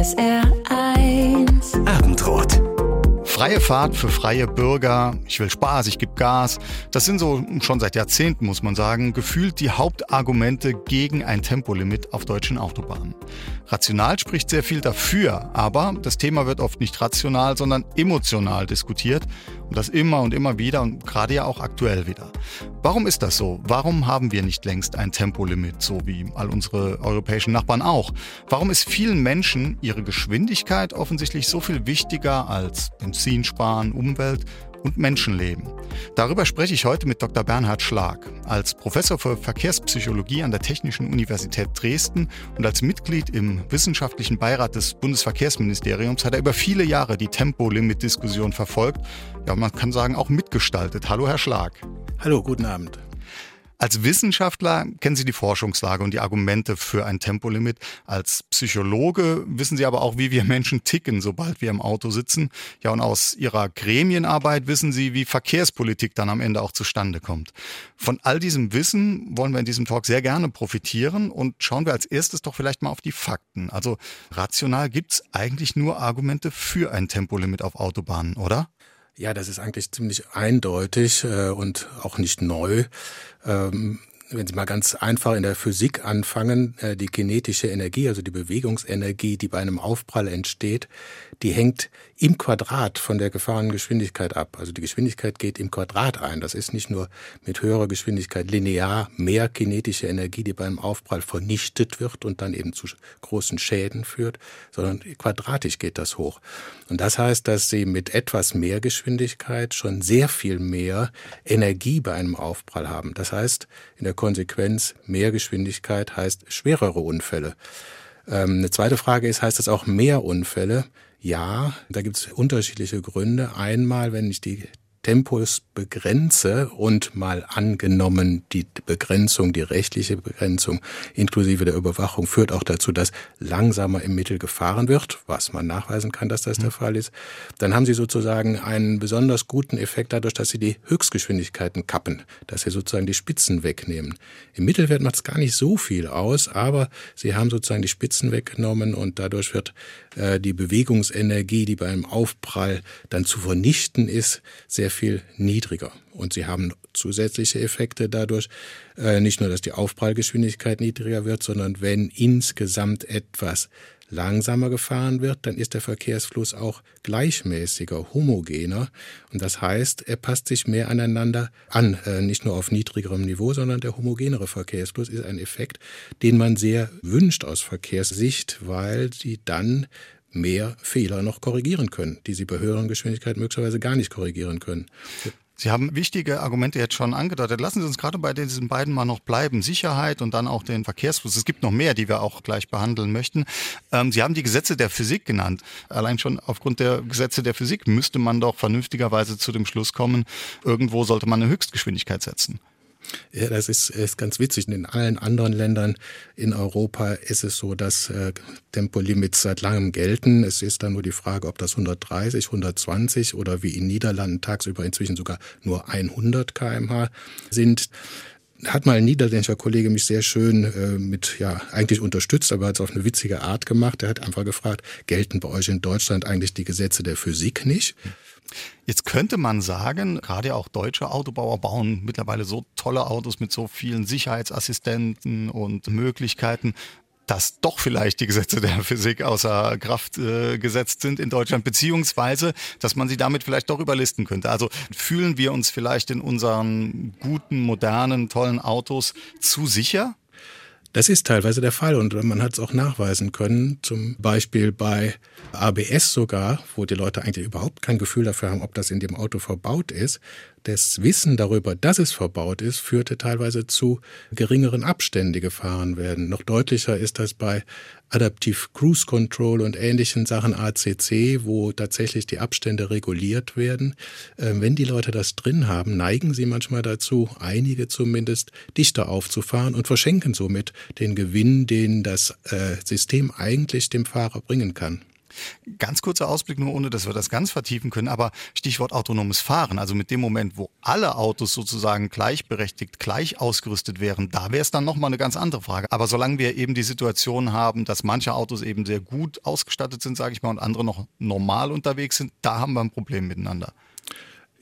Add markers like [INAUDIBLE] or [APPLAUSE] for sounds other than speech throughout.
SR1 Abendrot. Freie Fahrt für freie Bürger, ich will Spaß, ich gebe Gas. Das sind so schon seit Jahrzehnten, muss man sagen, gefühlt die Hauptargumente gegen ein Tempolimit auf deutschen Autobahnen. Rational spricht sehr viel dafür, aber das Thema wird oft nicht rational, sondern emotional diskutiert und das immer und immer wieder und gerade ja auch aktuell wieder. Warum ist das so? Warum haben wir nicht längst ein Tempolimit, so wie all unsere europäischen Nachbarn auch? Warum ist vielen Menschen ihre Geschwindigkeit offensichtlich so viel wichtiger als Benzin sparen, Umwelt und Menschenleben. Darüber spreche ich heute mit Dr. Bernhard Schlag. Als Professor für Verkehrspsychologie an der Technischen Universität Dresden und als Mitglied im wissenschaftlichen Beirat des Bundesverkehrsministeriums hat er über viele Jahre die Tempolimit-Diskussion verfolgt. Ja, man kann sagen, auch mitgestaltet. Hallo, Herr Schlag. Hallo, guten Abend. Als Wissenschaftler kennen Sie die Forschungslage und die Argumente für ein Tempolimit. Als Psychologe wissen Sie aber auch, wie wir Menschen ticken, sobald wir im Auto sitzen. Ja, und aus Ihrer Gremienarbeit wissen Sie, wie Verkehrspolitik dann am Ende auch zustande kommt. Von all diesem Wissen wollen wir in diesem Talk sehr gerne profitieren und schauen wir als erstes doch vielleicht mal auf die Fakten. Also rational gibt es eigentlich nur Argumente für ein Tempolimit auf Autobahnen, oder? Ja, das ist eigentlich ziemlich eindeutig äh, und auch nicht neu. Ähm, wenn Sie mal ganz einfach in der Physik anfangen, äh, die kinetische Energie, also die Bewegungsenergie, die bei einem Aufprall entsteht, die hängt im Quadrat von der gefahrenen Geschwindigkeit ab. Also die Geschwindigkeit geht im Quadrat ein. Das ist nicht nur mit höherer Geschwindigkeit linear mehr kinetische Energie, die beim Aufprall vernichtet wird und dann eben zu großen Schäden führt, sondern quadratisch geht das hoch. Und das heißt, dass Sie mit etwas mehr Geschwindigkeit schon sehr viel mehr Energie bei einem Aufprall haben. Das heißt, in der Konsequenz mehr Geschwindigkeit heißt schwerere Unfälle. Ähm, eine zweite Frage ist, heißt das auch mehr Unfälle? Ja, da gibt es unterschiedliche Gründe. Einmal, wenn ich die Tempos begrenze und mal angenommen, die Begrenzung, die rechtliche Begrenzung inklusive der Überwachung führt auch dazu, dass langsamer im Mittel gefahren wird, was man nachweisen kann, dass das der mhm. Fall ist, dann haben Sie sozusagen einen besonders guten Effekt dadurch, dass Sie die Höchstgeschwindigkeiten kappen, dass Sie sozusagen die Spitzen wegnehmen. Im Mittelwert macht es gar nicht so viel aus, aber Sie haben sozusagen die Spitzen weggenommen und dadurch wird äh, die Bewegungsenergie, die beim Aufprall dann zu vernichten ist, sehr sehr viel niedriger. Und sie haben zusätzliche Effekte dadurch, äh, nicht nur, dass die Aufprallgeschwindigkeit niedriger wird, sondern wenn insgesamt etwas langsamer gefahren wird, dann ist der Verkehrsfluss auch gleichmäßiger, homogener. Und das heißt, er passt sich mehr aneinander an, äh, nicht nur auf niedrigerem Niveau, sondern der homogenere Verkehrsfluss ist ein Effekt, den man sehr wünscht aus Verkehrssicht, weil sie dann mehr Fehler noch korrigieren können, die sie bei höheren Geschwindigkeiten möglicherweise gar nicht korrigieren können. Sie haben wichtige Argumente jetzt schon angedeutet. Lassen Sie uns gerade bei diesen beiden mal noch bleiben. Sicherheit und dann auch den Verkehrsfluss. Es gibt noch mehr, die wir auch gleich behandeln möchten. Ähm, Sie haben die Gesetze der Physik genannt. Allein schon aufgrund der Gesetze der Physik müsste man doch vernünftigerweise zu dem Schluss kommen, irgendwo sollte man eine Höchstgeschwindigkeit setzen. Ja, das ist, ist ganz witzig. In allen anderen Ländern in Europa ist es so, dass äh, Tempolimits seit langem gelten. Es ist dann nur die Frage, ob das 130, 120 oder wie in Niederlanden tagsüber inzwischen sogar nur 100 kmh sind hat mal ein niederländischer Kollege mich sehr schön äh, mit, ja, eigentlich unterstützt, aber hat es auf eine witzige Art gemacht. Er hat einfach gefragt, gelten bei euch in Deutschland eigentlich die Gesetze der Physik nicht? Jetzt könnte man sagen, gerade auch deutsche Autobauer bauen mittlerweile so tolle Autos mit so vielen Sicherheitsassistenten und Möglichkeiten, dass doch vielleicht die Gesetze der [LAUGHS] Physik außer Kraft äh, gesetzt sind in Deutschland, beziehungsweise, dass man sie damit vielleicht doch überlisten könnte. Also fühlen wir uns vielleicht in unseren guten, modernen, tollen Autos zu sicher? Das ist teilweise der Fall und man hat es auch nachweisen können, zum Beispiel bei ABS sogar, wo die Leute eigentlich überhaupt kein Gefühl dafür haben, ob das in dem Auto verbaut ist das Wissen darüber, dass es verbaut ist, führte teilweise zu geringeren Abständen, die gefahren werden. Noch deutlicher ist das bei Adaptive Cruise Control und ähnlichen Sachen ACC, wo tatsächlich die Abstände reguliert werden. Ähm, wenn die Leute das drin haben, neigen sie manchmal dazu, einige zumindest, dichter aufzufahren und verschenken somit den Gewinn, den das äh, System eigentlich dem Fahrer bringen kann. Ganz kurzer Ausblick nur, ohne dass wir das ganz vertiefen können, aber Stichwort autonomes Fahren. Also mit dem Moment, wo alle Autos sozusagen gleichberechtigt, gleich ausgerüstet wären, da wäre es dann nochmal eine ganz andere Frage. Aber solange wir eben die Situation haben, dass manche Autos eben sehr gut ausgestattet sind, sage ich mal, und andere noch normal unterwegs sind, da haben wir ein Problem miteinander.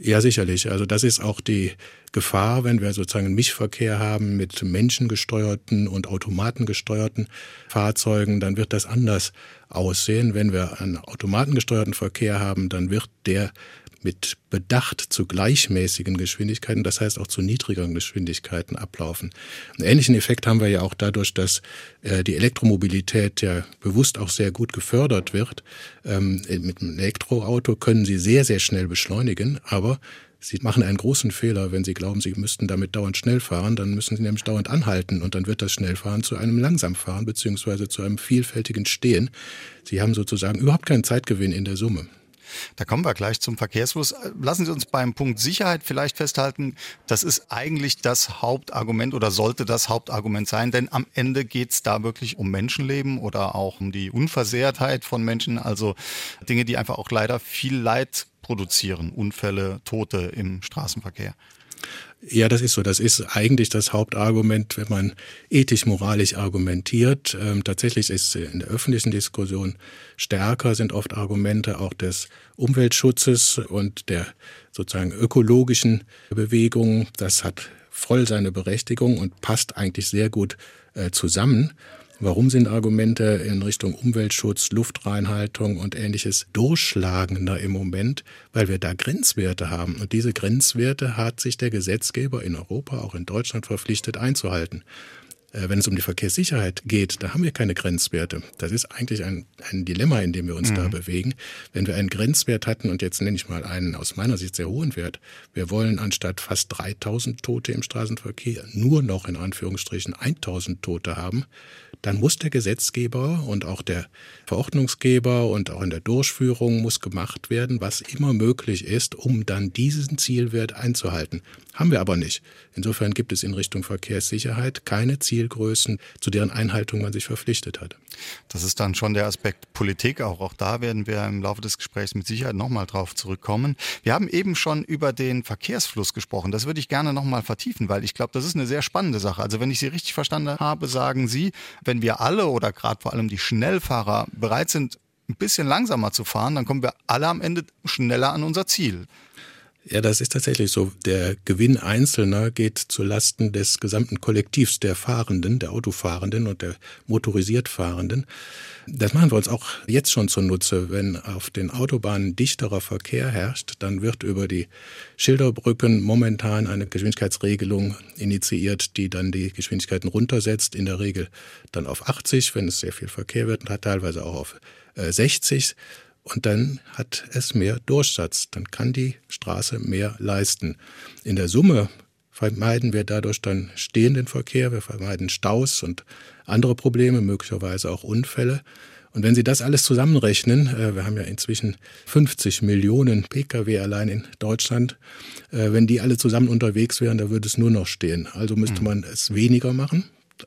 Ja, sicherlich. Also das ist auch die Gefahr, wenn wir sozusagen einen Mischverkehr haben mit menschengesteuerten und automatengesteuerten Fahrzeugen, dann wird das anders aussehen. Wenn wir einen automatengesteuerten Verkehr haben, dann wird der mit Bedacht zu gleichmäßigen Geschwindigkeiten, das heißt auch zu niedrigeren Geschwindigkeiten ablaufen. Einen ähnlichen Effekt haben wir ja auch dadurch, dass äh, die Elektromobilität ja bewusst auch sehr gut gefördert wird. Ähm, mit einem Elektroauto können Sie sehr, sehr schnell beschleunigen, aber Sie machen einen großen Fehler, wenn Sie glauben, Sie müssten damit dauernd schnell fahren, dann müssen Sie nämlich dauernd anhalten und dann wird das Schnellfahren zu einem Langsamfahren beziehungsweise zu einem vielfältigen Stehen. Sie haben sozusagen überhaupt keinen Zeitgewinn in der Summe. Da kommen wir gleich zum Verkehrsfluss. Lassen Sie uns beim Punkt Sicherheit vielleicht festhalten, das ist eigentlich das Hauptargument oder sollte das Hauptargument sein, denn am Ende geht es da wirklich um Menschenleben oder auch um die Unversehrtheit von Menschen, also Dinge, die einfach auch leider viel Leid produzieren, Unfälle, Tote im Straßenverkehr. Ja, das ist so. Das ist eigentlich das Hauptargument, wenn man ethisch-moralisch argumentiert. Ähm, tatsächlich ist in der öffentlichen Diskussion stärker sind oft Argumente auch des Umweltschutzes und der sozusagen ökologischen Bewegung. Das hat voll seine Berechtigung und passt eigentlich sehr gut äh, zusammen. Warum sind Argumente in Richtung Umweltschutz, Luftreinhaltung und ähnliches durchschlagender im Moment? Weil wir da Grenzwerte haben. Und diese Grenzwerte hat sich der Gesetzgeber in Europa, auch in Deutschland verpflichtet einzuhalten. Äh, wenn es um die Verkehrssicherheit geht, da haben wir keine Grenzwerte. Das ist eigentlich ein, ein Dilemma, in dem wir uns mhm. da bewegen. Wenn wir einen Grenzwert hatten, und jetzt nenne ich mal einen aus meiner Sicht sehr hohen Wert, wir wollen anstatt fast 3000 Tote im Straßenverkehr nur noch in Anführungsstrichen 1000 Tote haben, dann muss der Gesetzgeber und auch der Verordnungsgeber und auch in der Durchführung muss gemacht werden, was immer möglich ist, um dann diesen Zielwert einzuhalten. Haben wir aber nicht. Insofern gibt es in Richtung Verkehrssicherheit keine Zielgrößen, zu deren Einhaltung man sich verpflichtet hat. Das ist dann schon der Aspekt Politik. Auch, auch da werden wir im Laufe des Gesprächs mit Sicherheit nochmal drauf zurückkommen. Wir haben eben schon über den Verkehrsfluss gesprochen. Das würde ich gerne nochmal vertiefen, weil ich glaube, das ist eine sehr spannende Sache. Also wenn ich Sie richtig verstanden habe, sagen Sie, wenn wir alle oder gerade vor allem die Schnellfahrer bereit sind, ein bisschen langsamer zu fahren, dann kommen wir alle am Ende schneller an unser Ziel. Ja, das ist tatsächlich so. Der Gewinn Einzelner geht zu Lasten des gesamten Kollektivs der Fahrenden, der Autofahrenden und der motorisiert Fahrenden. Das machen wir uns auch jetzt schon zunutze. Wenn auf den Autobahnen dichterer Verkehr herrscht, dann wird über die Schilderbrücken momentan eine Geschwindigkeitsregelung initiiert, die dann die Geschwindigkeiten runtersetzt, in der Regel dann auf 80, wenn es sehr viel Verkehr wird, und teilweise auch auf 60 äh, und dann hat es mehr Durchsatz. Dann kann die Straße mehr leisten. In der Summe vermeiden wir dadurch dann stehenden Verkehr, wir vermeiden Staus und andere Probleme, möglicherweise auch Unfälle. Und wenn Sie das alles zusammenrechnen, äh, wir haben ja inzwischen 50 Millionen Pkw allein in Deutschland, äh, wenn die alle zusammen unterwegs wären, da würde es nur noch stehen. Also müsste hm. man es weniger machen,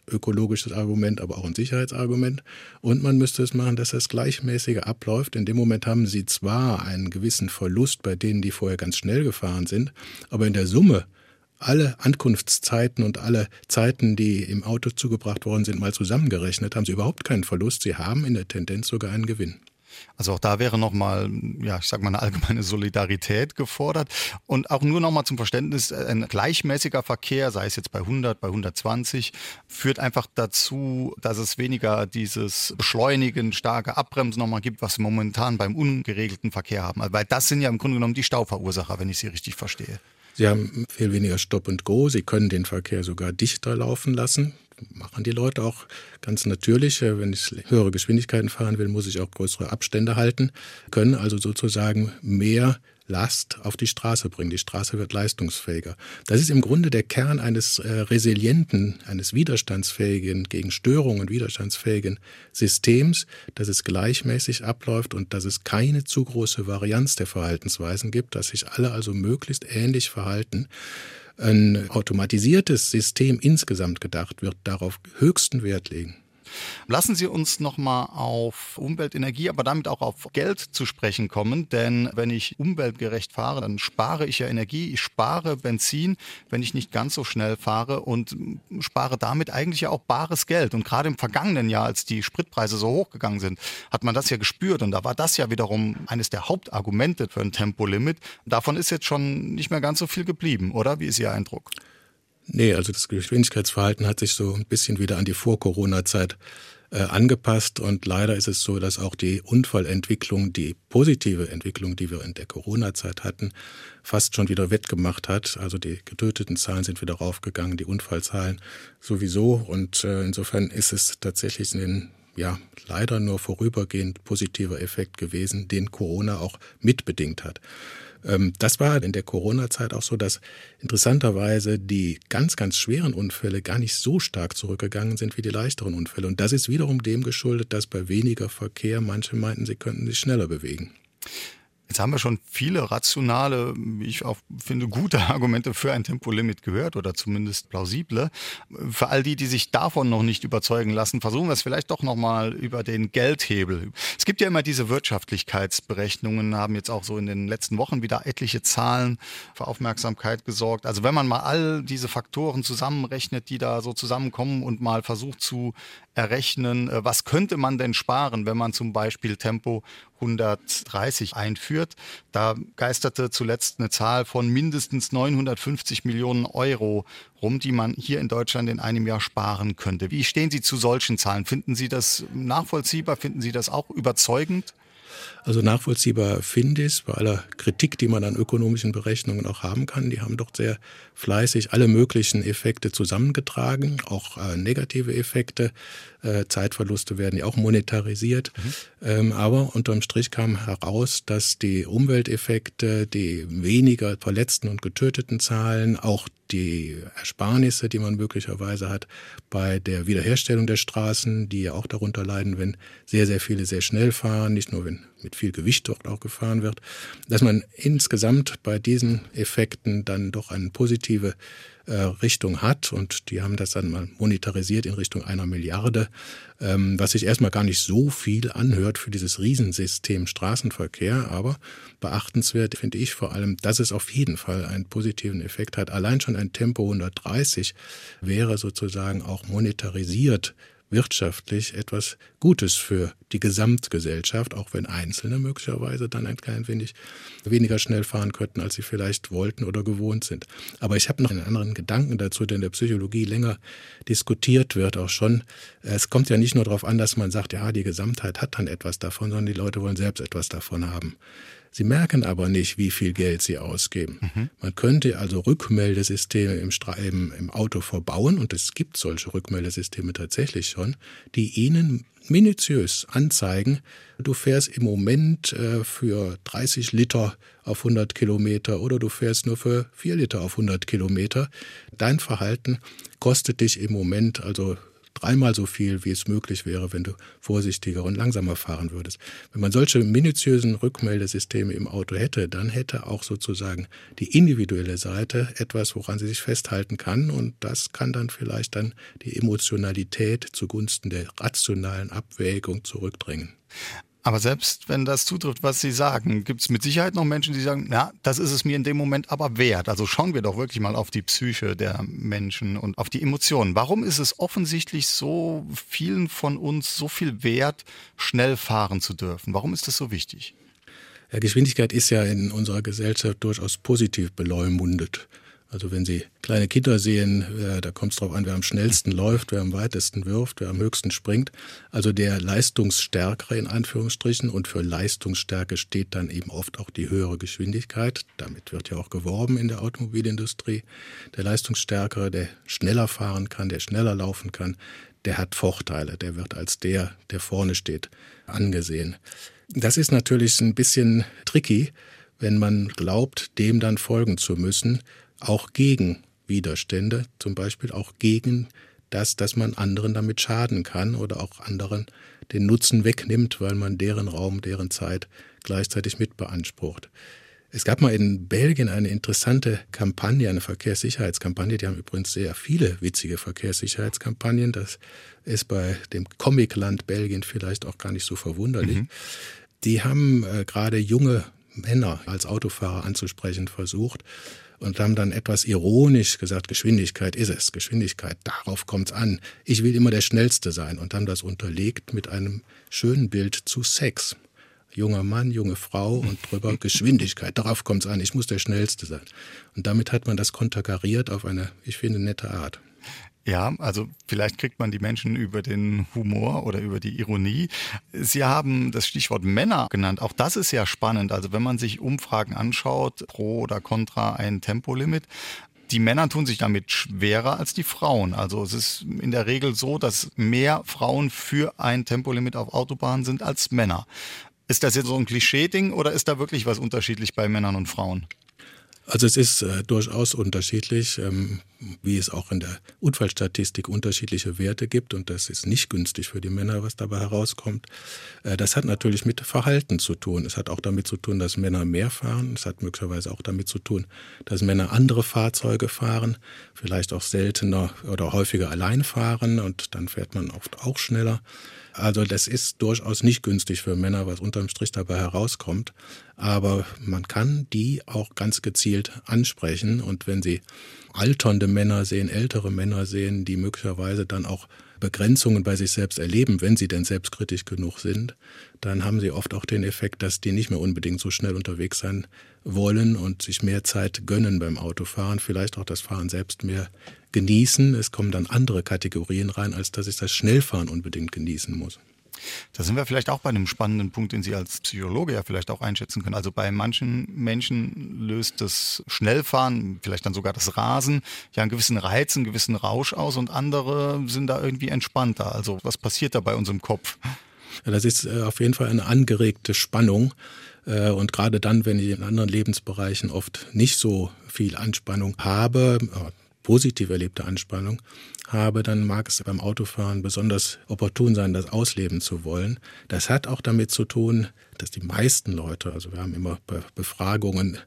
ökologisches Argument, aber auch ein Sicherheitsargument. Und man müsste es machen, dass das gleichmäßiger abläuft. In dem Moment haben sie zwar einen gewissen Verlust bei denen, die vorher ganz schnell gefahren sind, aber in der Summe alle Ankunftszeiten und alle Zeiten, die im Auto zugebracht worden sind, mal zusammengerechnet, haben sie überhaupt keinen Verlust. Sie haben in der Tendenz sogar einen Gewinn. Also auch da wäre nochmal, ja, ich sag mal, eine allgemeine Solidarität gefordert. Und auch nur nochmal zum Verständnis, ein gleichmäßiger Verkehr, sei es jetzt bei 100, bei 120, führt einfach dazu, dass es weniger dieses Beschleunigen, starke Abbremsen nochmal gibt, was wir momentan beim ungeregelten Verkehr haben. Weil das sind ja im Grunde genommen die Stauverursacher, wenn ich Sie richtig verstehe. Sie haben viel weniger Stop and Go. Sie können den Verkehr sogar dichter laufen lassen machen die Leute auch ganz natürlich. Wenn ich höhere Geschwindigkeiten fahren will, muss ich auch größere Abstände halten, können also sozusagen mehr Last auf die Straße bringen. Die Straße wird leistungsfähiger. Das ist im Grunde der Kern eines äh, resilienten, eines widerstandsfähigen, gegen Störungen widerstandsfähigen Systems, dass es gleichmäßig abläuft und dass es keine zu große Varianz der Verhaltensweisen gibt, dass sich alle also möglichst ähnlich verhalten. Ein automatisiertes System insgesamt gedacht wird darauf höchsten Wert legen. Lassen Sie uns nochmal auf Umwelt, Energie, aber damit auch auf Geld zu sprechen kommen, denn wenn ich umweltgerecht fahre, dann spare ich ja Energie, ich spare Benzin, wenn ich nicht ganz so schnell fahre und spare damit eigentlich ja auch bares Geld. Und gerade im vergangenen Jahr, als die Spritpreise so hochgegangen sind, hat man das ja gespürt und da war das ja wiederum eines der Hauptargumente für ein Tempolimit. Davon ist jetzt schon nicht mehr ganz so viel geblieben, oder? Wie ist Ihr Eindruck? Nee, also das Geschwindigkeitsverhalten hat sich so ein bisschen wieder an die Vor-Corona-Zeit äh, angepasst und leider ist es so, dass auch die Unfallentwicklung, die positive Entwicklung, die wir in der Corona-Zeit hatten, fast schon wieder wettgemacht hat. Also die getöteten Zahlen sind wieder raufgegangen, die Unfallzahlen sowieso und äh, insofern ist es tatsächlich ein ja, leider nur vorübergehend positiver Effekt gewesen, den Corona auch mitbedingt hat. Ähm, das war in der Corona-Zeit auch so, dass interessanterweise die ganz, ganz schweren Unfälle gar nicht so stark zurückgegangen sind wie die leichteren Unfälle. Und das ist wiederum dem geschuldet, dass bei weniger Verkehr manche meinten, sie könnten sich schneller bewegen. Jetzt haben wir schon viele rationale, wie ich auch finde, gute [LAUGHS] Argumente für ein Tempolimit gehört oder zumindest plausible. Für all die, die sich davon noch nicht überzeugen lassen, versuchen wir es vielleicht doch nochmal über den Geldhebel. Es gibt ja immer diese Wirtschaftlichkeitsberechnungen, haben jetzt auch so in den letzten Wochen wieder etliche Zahlen für Aufmerksamkeit gesorgt. Also wenn man mal all diese Faktoren zusammenrechnet, die da so zusammenkommen und mal versucht zu errechnen, äh, was könnte man denn sparen, wenn man zum Beispiel Tempo 130 einführt. Da geisterte zuletzt eine Zahl von mindestens 950 Millionen Euro rum, die man hier in Deutschland in einem Jahr sparen könnte. Wie stehen Sie zu solchen Zahlen? Finden Sie das nachvollziehbar? Finden Sie das auch überzeugend? Also nachvollziehbar finde ich bei aller Kritik, die man an ökonomischen Berechnungen auch haben kann. Die haben doch sehr fleißig alle möglichen Effekte zusammengetragen, auch äh, negative Effekte. Äh, Zeitverluste werden ja auch monetarisiert. Mhm. Ähm, aber unterm Strich kam heraus, dass die Umwelteffekte, die weniger Verletzten und Getöteten Zahlen, auch die Ersparnisse, die man möglicherweise hat bei der Wiederherstellung der Straßen, die ja auch darunter leiden, wenn sehr, sehr viele sehr schnell fahren, nicht nur wenn mit viel Gewicht dort auch gefahren wird, dass man insgesamt bei diesen Effekten dann doch eine positive äh, Richtung hat. Und die haben das dann mal monetarisiert in Richtung einer Milliarde, ähm, was sich erstmal gar nicht so viel anhört für dieses Riesensystem Straßenverkehr, aber beachtenswert finde ich vor allem, dass es auf jeden Fall einen positiven Effekt hat. Allein schon ein Tempo 130 wäre sozusagen auch monetarisiert wirtschaftlich etwas Gutes für die Gesamtgesellschaft, auch wenn Einzelne möglicherweise dann ein klein wenig weniger schnell fahren könnten, als sie vielleicht wollten oder gewohnt sind. Aber ich habe noch einen anderen Gedanken dazu, der in der Psychologie länger diskutiert wird, auch schon. Es kommt ja nicht nur darauf an, dass man sagt, ja, die Gesamtheit hat dann etwas davon, sondern die Leute wollen selbst etwas davon haben. Sie merken aber nicht, wie viel Geld sie ausgeben. Mhm. Man könnte also Rückmeldesysteme im, im, im Auto verbauen, und es gibt solche Rückmeldesysteme tatsächlich schon, die Ihnen minutiös anzeigen, du fährst im Moment äh, für 30 Liter auf 100 Kilometer oder du fährst nur für 4 Liter auf 100 Kilometer. Dein Verhalten kostet dich im Moment also dreimal so viel, wie es möglich wäre, wenn du vorsichtiger und langsamer fahren würdest. Wenn man solche minutiösen Rückmeldesysteme im Auto hätte, dann hätte auch sozusagen die individuelle Seite etwas, woran sie sich festhalten kann und das kann dann vielleicht dann die Emotionalität zugunsten der rationalen Abwägung zurückdrängen. Aber selbst wenn das zutrifft, was Sie sagen, gibt es mit Sicherheit noch Menschen, die sagen, ja, das ist es mir in dem Moment aber wert. Also schauen wir doch wirklich mal auf die Psyche der Menschen und auf die Emotionen. Warum ist es offensichtlich so vielen von uns so viel wert, schnell fahren zu dürfen? Warum ist das so wichtig? Ja, Geschwindigkeit ist ja in unserer Gesellschaft durchaus positiv beleumundet. Also wenn Sie kleine Kinder sehen, äh, da kommt es darauf an, wer am schnellsten läuft, wer am weitesten wirft, wer am höchsten springt. Also der Leistungsstärkere in Anführungsstrichen und für Leistungsstärke steht dann eben oft auch die höhere Geschwindigkeit. Damit wird ja auch geworben in der Automobilindustrie. Der Leistungsstärkere, der schneller fahren kann, der schneller laufen kann, der hat Vorteile. Der wird als der, der vorne steht, angesehen. Das ist natürlich ein bisschen tricky, wenn man glaubt, dem dann folgen zu müssen auch gegen Widerstände, zum Beispiel auch gegen das, dass man anderen damit schaden kann oder auch anderen den Nutzen wegnimmt, weil man deren Raum, deren Zeit gleichzeitig mit beansprucht. Es gab mal in Belgien eine interessante Kampagne, eine Verkehrssicherheitskampagne. Die haben übrigens sehr viele witzige Verkehrssicherheitskampagnen. Das ist bei dem Comicland Belgien vielleicht auch gar nicht so verwunderlich. Mhm. Die haben äh, gerade junge Männer als Autofahrer anzusprechen versucht und haben dann etwas ironisch gesagt, Geschwindigkeit ist es, Geschwindigkeit, darauf kommt's an. Ich will immer der Schnellste sein und haben das unterlegt mit einem schönen Bild zu Sex junger Mann, junge Frau und drüber [LAUGHS] Geschwindigkeit. Darauf kommt es an, ich muss der Schnellste sein. Und damit hat man das konterkariert auf eine, ich finde, nette Art. Ja, also vielleicht kriegt man die Menschen über den Humor oder über die Ironie. Sie haben das Stichwort Männer genannt. Auch das ist ja spannend. Also wenn man sich Umfragen anschaut, pro oder contra ein Tempolimit, die Männer tun sich damit schwerer als die Frauen. Also es ist in der Regel so, dass mehr Frauen für ein Tempolimit auf Autobahnen sind als Männer. Ist das jetzt so ein Klischee-Ding oder ist da wirklich was unterschiedlich bei Männern und Frauen? Also es ist äh, durchaus unterschiedlich, ähm, wie es auch in der Unfallstatistik unterschiedliche Werte gibt und das ist nicht günstig für die Männer, was dabei herauskommt. Äh, das hat natürlich mit Verhalten zu tun. Es hat auch damit zu tun, dass Männer mehr fahren. Es hat möglicherweise auch damit zu tun, dass Männer andere Fahrzeuge fahren, vielleicht auch seltener oder häufiger allein fahren und dann fährt man oft auch schneller. Also das ist durchaus nicht günstig für Männer, was unterm Strich dabei herauskommt. Aber man kann die auch ganz gezielt ansprechen. Und wenn Sie alternde Männer sehen, ältere Männer sehen, die möglicherweise dann auch Begrenzungen bei sich selbst erleben, wenn sie denn selbstkritisch genug sind, dann haben sie oft auch den Effekt, dass die nicht mehr unbedingt so schnell unterwegs sein wollen und sich mehr Zeit gönnen beim Autofahren, vielleicht auch das Fahren selbst mehr genießen. Es kommen dann andere Kategorien rein, als dass ich das Schnellfahren unbedingt genießen muss. Da sind wir vielleicht auch bei einem spannenden Punkt, den Sie als Psychologe ja vielleicht auch einschätzen können. Also bei manchen Menschen löst das Schnellfahren, vielleicht dann sogar das Rasen, ja einen gewissen Reiz, einen gewissen Rausch aus und andere sind da irgendwie entspannter. Also was passiert da bei unserem Kopf? Ja, das ist äh, auf jeden Fall eine angeregte Spannung. Äh, und gerade dann, wenn ich in anderen Lebensbereichen oft nicht so viel Anspannung habe, äh, positiv erlebte Anspannung habe, dann mag es beim Autofahren besonders opportun sein, das ausleben zu wollen. Das hat auch damit zu tun, dass die meisten Leute, also wir haben immer bei Befragungen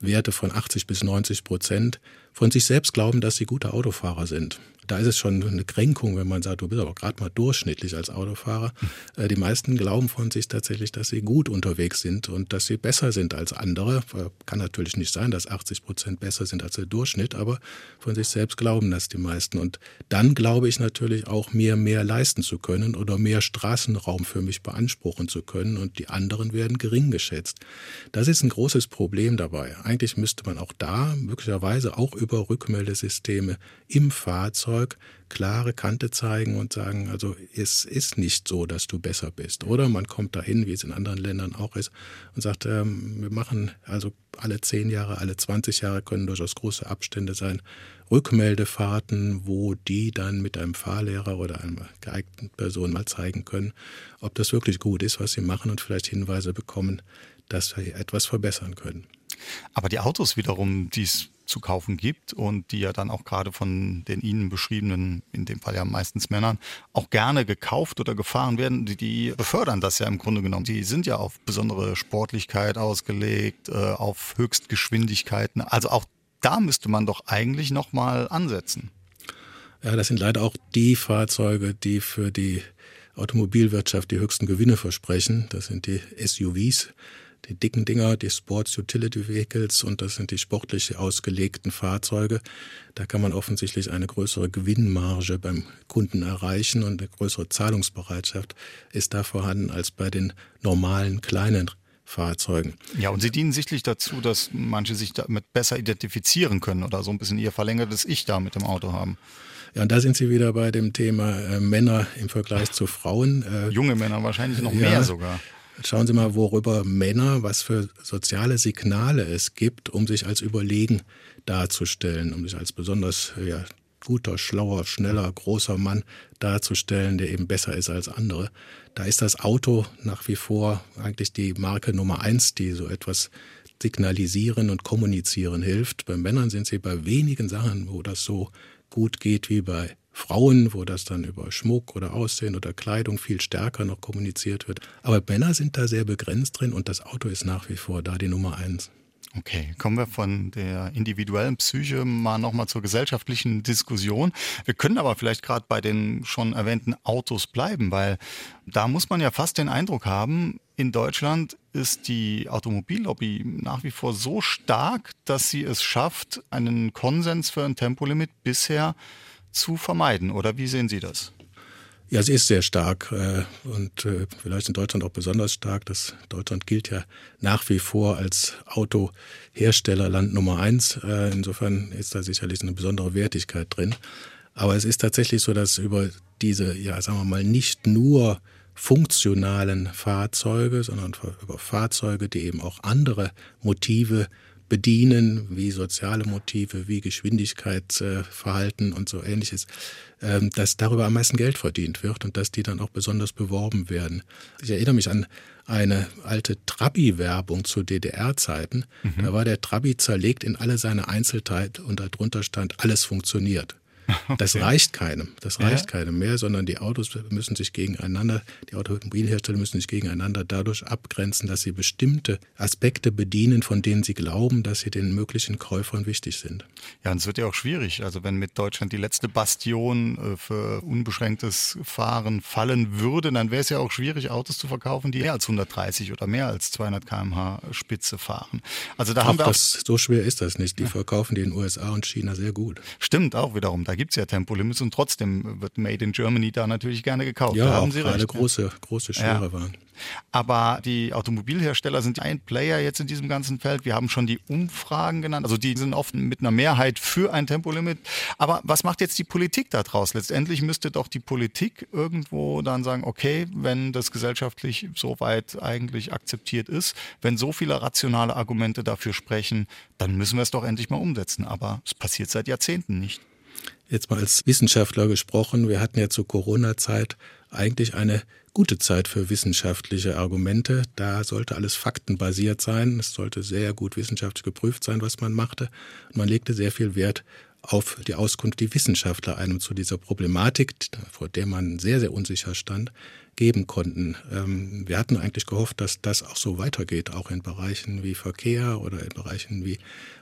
Werte von 80 bis 90 Prozent, von sich selbst glauben, dass sie gute Autofahrer sind. Da ist es schon eine Kränkung, wenn man sagt, du bist aber gerade mal durchschnittlich als Autofahrer. Äh, die meisten glauben von sich tatsächlich, dass sie gut unterwegs sind und dass sie besser sind als andere. Äh, kann natürlich nicht sein, dass 80 Prozent besser sind als der Durchschnitt, aber von sich selbst glauben das die meisten. Und dann glaube ich natürlich auch, mir mehr leisten zu können oder mehr Straßenraum für mich beanspruchen zu können und die anderen werden gering geschätzt. Das ist ein großes Problem dabei. Eigentlich müsste man auch da möglicherweise auch über Rückmeldesysteme im Fahrzeug klare Kante zeigen und sagen, also es ist nicht so, dass du besser bist. Oder man kommt dahin, wie es in anderen Ländern auch ist, und sagt, ähm, wir machen also alle zehn Jahre, alle 20 Jahre können durchaus große Abstände sein, Rückmeldefahrten, wo die dann mit einem Fahrlehrer oder einer geeigneten Person mal zeigen können, ob das wirklich gut ist, was sie machen und vielleicht Hinweise bekommen, dass wir etwas verbessern können. Aber die Autos wiederum, die es zu kaufen gibt und die ja dann auch gerade von den Ihnen beschriebenen, in dem Fall ja meistens Männern, auch gerne gekauft oder gefahren werden, die, die befördern das ja im Grunde genommen. Die sind ja auf besondere Sportlichkeit ausgelegt, äh, auf Höchstgeschwindigkeiten. Also auch da müsste man doch eigentlich nochmal ansetzen. Ja, das sind leider auch die Fahrzeuge, die für die Automobilwirtschaft die höchsten Gewinne versprechen. Das sind die SUVs, die dicken Dinger, die Sports Utility Vehicles und das sind die sportlich ausgelegten Fahrzeuge. Da kann man offensichtlich eine größere Gewinnmarge beim Kunden erreichen und eine größere Zahlungsbereitschaft ist da vorhanden als bei den normalen kleinen Fahrzeugen. Ja, und sie dienen sichtlich dazu, dass manche sich damit besser identifizieren können oder so ein bisschen ihr verlängertes Ich da mit dem Auto haben. Ja, und da sind Sie wieder bei dem Thema äh, Männer im Vergleich zu Frauen. Äh, Junge Männer wahrscheinlich noch ja, mehr sogar. Schauen Sie mal, worüber Männer, was für soziale Signale es gibt, um sich als überlegen darzustellen, um sich als besonders ja, guter, schlauer, schneller, großer Mann darzustellen, der eben besser ist als andere. Da ist das Auto nach wie vor eigentlich die Marke Nummer eins, die so etwas signalisieren und kommunizieren hilft. Bei Männern sind sie bei wenigen Sachen, wo das so gut geht wie bei Frauen, wo das dann über Schmuck oder Aussehen oder Kleidung viel stärker noch kommuniziert wird. Aber Männer sind da sehr begrenzt drin und das Auto ist nach wie vor da die Nummer eins. Okay, kommen wir von der individuellen Psyche mal nochmal zur gesellschaftlichen Diskussion. Wir können aber vielleicht gerade bei den schon erwähnten Autos bleiben, weil da muss man ja fast den Eindruck haben, in Deutschland ist die Automobillobby nach wie vor so stark, dass sie es schafft, einen Konsens für ein Tempolimit bisher zu vermeiden. Oder wie sehen Sie das? Ja, sie ist sehr stark äh, und äh, vielleicht in Deutschland auch besonders stark. Das Deutschland gilt ja nach wie vor als Autoherstellerland Nummer eins. Äh, insofern ist da sicherlich eine besondere Wertigkeit drin. Aber es ist tatsächlich so, dass über diese, ja, sagen wir mal, nicht nur funktionalen Fahrzeuge, sondern über Fahrzeuge, die eben auch andere Motive bedienen, wie soziale Motive, wie Geschwindigkeitsverhalten und so ähnliches, ähm, dass darüber am meisten Geld verdient wird und dass die dann auch besonders beworben werden. Ich erinnere mich an eine alte Trabi-Werbung zu DDR-Zeiten. Mhm. Da war der Trabi zerlegt in alle seine Einzelteile und darunter stand, alles funktioniert. [LAUGHS] Okay. Das reicht keinem. Das reicht ja. keinem mehr, sondern die Autos müssen sich gegeneinander, die Automobilhersteller müssen sich gegeneinander dadurch abgrenzen, dass sie bestimmte Aspekte bedienen, von denen sie glauben, dass sie den möglichen Käufern wichtig sind. Ja, und es wird ja auch schwierig. Also wenn mit Deutschland die letzte Bastion äh, für unbeschränktes Fahren fallen würde, dann wäre es ja auch schwierig, Autos zu verkaufen, die mehr als 130 oder mehr als 200 km/h Spitze fahren. Also da Ach, haben wir auch das, so schwer ist das nicht. Die ja. verkaufen die in den USA und China sehr gut. Stimmt auch wiederum. Da gibt es ja Tempolimits und trotzdem wird Made in Germany da natürlich gerne gekauft. Ja, da haben auch Sie recht, große, große Schwere ja. waren. Aber die Automobilhersteller sind ein Player jetzt in diesem ganzen Feld. Wir haben schon die Umfragen genannt. Also die sind oft mit einer Mehrheit für ein Tempolimit. Aber was macht jetzt die Politik daraus? Letztendlich müsste doch die Politik irgendwo dann sagen, okay, wenn das gesellschaftlich soweit eigentlich akzeptiert ist, wenn so viele rationale Argumente dafür sprechen, dann müssen wir es doch endlich mal umsetzen. Aber es passiert seit Jahrzehnten nicht. Jetzt mal als Wissenschaftler gesprochen, wir hatten ja zur Corona-Zeit eigentlich eine gute Zeit für wissenschaftliche Argumente. Da sollte alles faktenbasiert sein. Es sollte sehr gut wissenschaftlich geprüft sein, was man machte. Und man legte sehr viel Wert auf die Auskunft, die Wissenschaftler einem zu dieser Problematik, vor der man sehr, sehr unsicher stand, geben konnten. Ähm, wir hatten eigentlich gehofft, dass das auch so weitergeht, auch in Bereichen wie Verkehr oder in Bereichen wie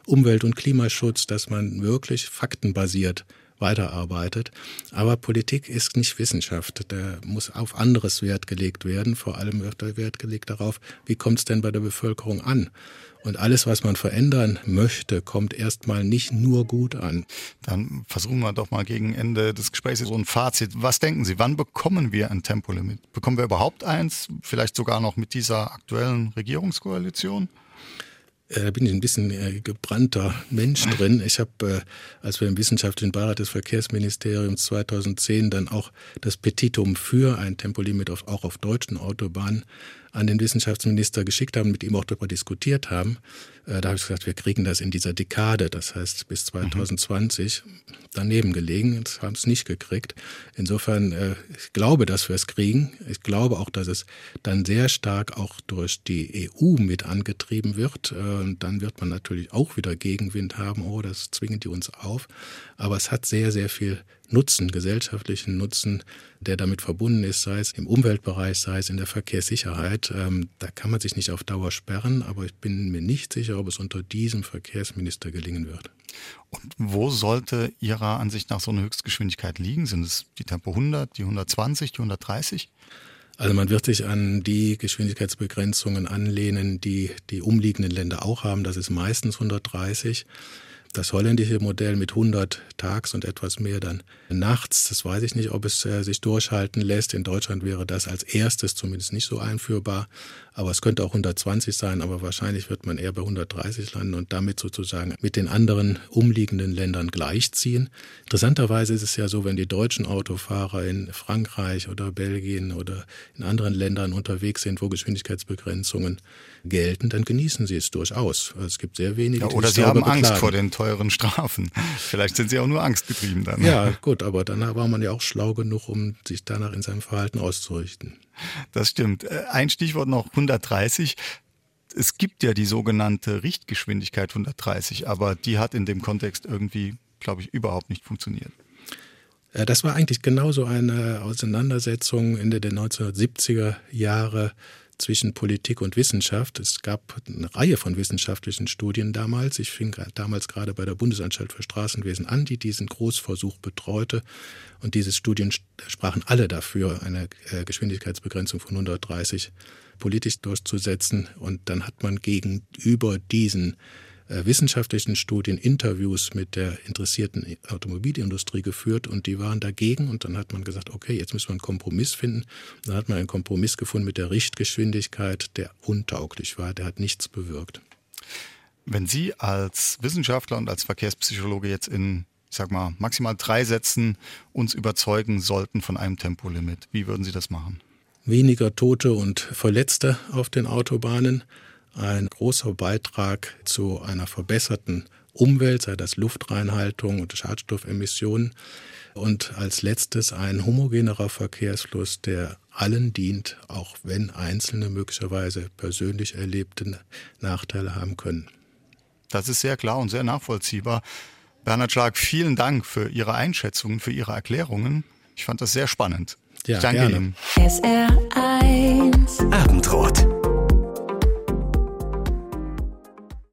Umwelt- und Klimaschutz, dass man wirklich faktenbasiert weiterarbeitet. Aber Politik ist nicht Wissenschaft. Da muss auf anderes Wert gelegt werden. Vor allem wird der Wert gelegt darauf, wie kommt es denn bei der Bevölkerung an? Und alles, was man verändern möchte, kommt erstmal nicht nur gut an. Dann versuchen wir doch mal gegen Ende des Gesprächs so ein Fazit. Was denken Sie, wann bekommen wir ein Tempolimit? Bekommen wir überhaupt eins? Vielleicht sogar noch mit dieser aktuellen Regierungskoalition? Äh, da bin ich ein bisschen äh, gebrannter Mensch [LAUGHS] drin. Ich habe, äh, als wir im wissenschaftlichen Beirat des Verkehrsministeriums 2010 dann auch das Petitum für ein Tempolimit auf, auch auf deutschen Autobahnen an den Wissenschaftsminister geschickt haben, mit ihm auch darüber diskutiert haben. Äh, da habe ich gesagt, wir kriegen das in dieser Dekade, das heißt bis 2020, mhm. daneben gelegen. Das haben es nicht gekriegt. Insofern, äh, ich glaube, dass wir es kriegen. Ich glaube auch, dass es dann sehr stark auch durch die EU mit angetrieben wird. Äh, und dann wird man natürlich auch wieder Gegenwind haben. Oh, das zwingen die uns auf. Aber es hat sehr, sehr viel Nutzen, gesellschaftlichen Nutzen, der damit verbunden ist, sei es im Umweltbereich, sei es in der Verkehrssicherheit. Ähm, da kann man sich nicht auf Dauer sperren, aber ich bin mir nicht sicher, ob es unter diesem Verkehrsminister gelingen wird. Und wo sollte Ihrer Ansicht nach so eine Höchstgeschwindigkeit liegen? Sind es die Tempo 100, die 120, die 130? Also man wird sich an die Geschwindigkeitsbegrenzungen anlehnen, die die umliegenden Länder auch haben. Das ist meistens 130. Das holländische Modell mit 100 tags und etwas mehr dann nachts, das weiß ich nicht, ob es äh, sich durchhalten lässt. In Deutschland wäre das als erstes zumindest nicht so einführbar. Aber es könnte auch 120 sein, aber wahrscheinlich wird man eher bei 130 landen und damit sozusagen mit den anderen umliegenden Ländern gleichziehen. Interessanterweise ist es ja so, wenn die deutschen Autofahrer in Frankreich oder Belgien oder in anderen Ländern unterwegs sind, wo Geschwindigkeitsbegrenzungen gelten, dann genießen sie es durchaus. Es gibt sehr wenige. Ja, oder sie haben beklagen. Angst vor den teuren Strafen. [LAUGHS] Vielleicht sind sie auch nur angstgetrieben dann. Ja, gut, aber dann war man ja auch schlau genug, um sich danach in seinem Verhalten auszurichten. Das stimmt. Äh, ein Stichwort noch 130 es gibt ja die sogenannte Richtgeschwindigkeit 130, aber die hat in dem Kontext irgendwie, glaube ich, überhaupt nicht funktioniert. Äh, das war eigentlich genauso eine Auseinandersetzung Ende der 1970er Jahre zwischen Politik und Wissenschaft. Es gab eine Reihe von wissenschaftlichen Studien damals. Ich fing damals gerade bei der Bundesanstalt für Straßenwesen an, die diesen Großversuch betreute. Und diese Studien sprachen alle dafür, eine äh, Geschwindigkeitsbegrenzung von 130 politisch durchzusetzen. Und dann hat man gegenüber diesen wissenschaftlichen Studien Interviews mit der interessierten Automobilindustrie geführt und die waren dagegen und dann hat man gesagt, okay, jetzt müssen wir einen Kompromiss finden. Dann hat man einen Kompromiss gefunden mit der Richtgeschwindigkeit, der untauglich war, der hat nichts bewirkt. Wenn Sie als Wissenschaftler und als Verkehrspsychologe jetzt in, ich sag mal, maximal drei Sätzen uns überzeugen sollten von einem Tempolimit, wie würden Sie das machen? Weniger Tote und Verletzte auf den Autobahnen, ein großer Beitrag zu einer verbesserten Umwelt, sei das Luftreinhaltung und Schadstoffemissionen. Und als letztes ein homogenerer Verkehrsfluss, der allen dient, auch wenn Einzelne möglicherweise persönlich erlebte Nachteile haben können. Das ist sehr klar und sehr nachvollziehbar. Bernhard Schlag, vielen Dank für Ihre Einschätzungen, für Ihre Erklärungen. Ich fand das sehr spannend. Ja, ich danke gerne. Ihnen. SR1 Abendrot.